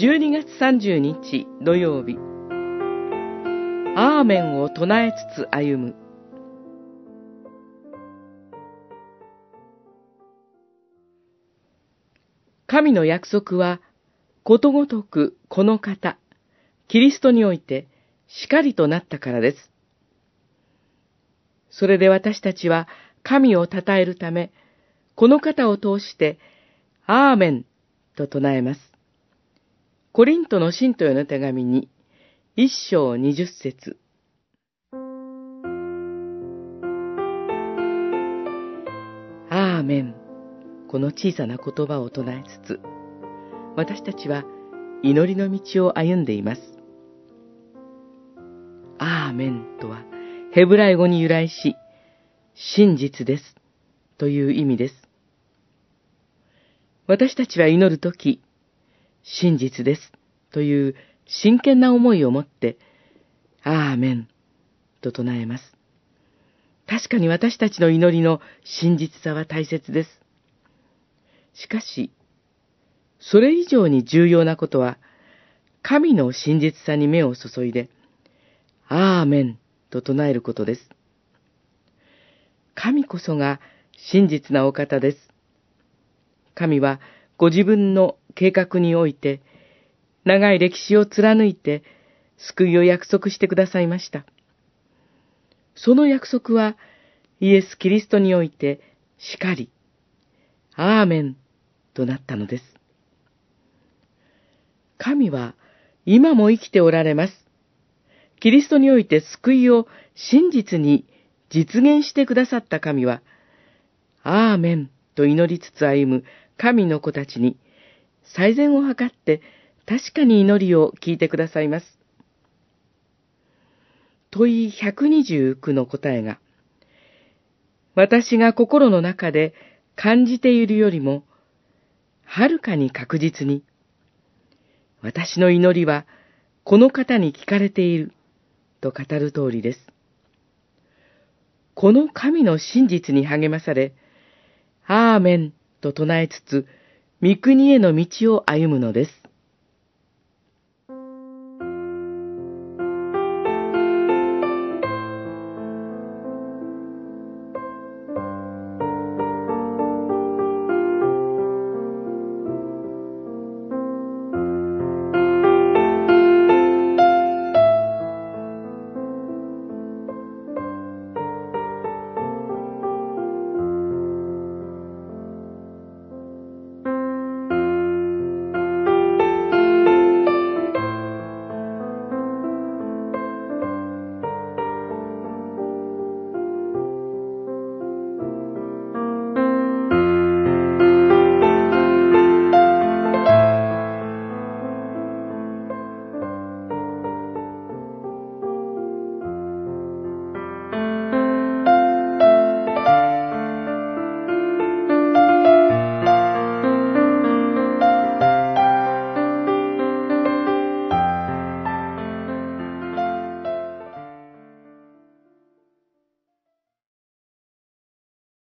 12月30日土曜日アーメンを唱えつつ歩む神の約束はことごとくこの方、キリストにおいてしかりとなったからです。それで私たちは神を称えるため、この方を通して、アーメンと唱えます。コリントの信徒への手紙に、一章二十節。アーメン。この小さな言葉を唱えつつ、私たちは祈りの道を歩んでいます。アーメンとは、ヘブライ語に由来し、真実ですという意味です。私たちは祈るとき、真実ですという真剣な思いを持って、アーメンと唱えます。確かに私たちの祈りの真実さは大切です。しかし、それ以上に重要なことは、神の真実さに目を注いで、アーメンと唱えることです。神こそが真実なお方です。神はご自分の計画において、長い歴史を貫いて、救いを約束してくださいました。その約束は、イエス・キリストにおいて、しかり、アーメンとなったのです。神は、今も生きておられます。キリストにおいて救いを真実に実現してくださった神は、アーメンと祈りつつ歩む神の子たちに、最善を図って確かに祈りを聞いてくださいます。問い129の答えが、私が心の中で感じているよりも、はるかに確実に、私の祈りはこの方に聞かれていると語る通りです。この神の真実に励まされ、アーメンと唱えつつ、御国への道を歩むのです。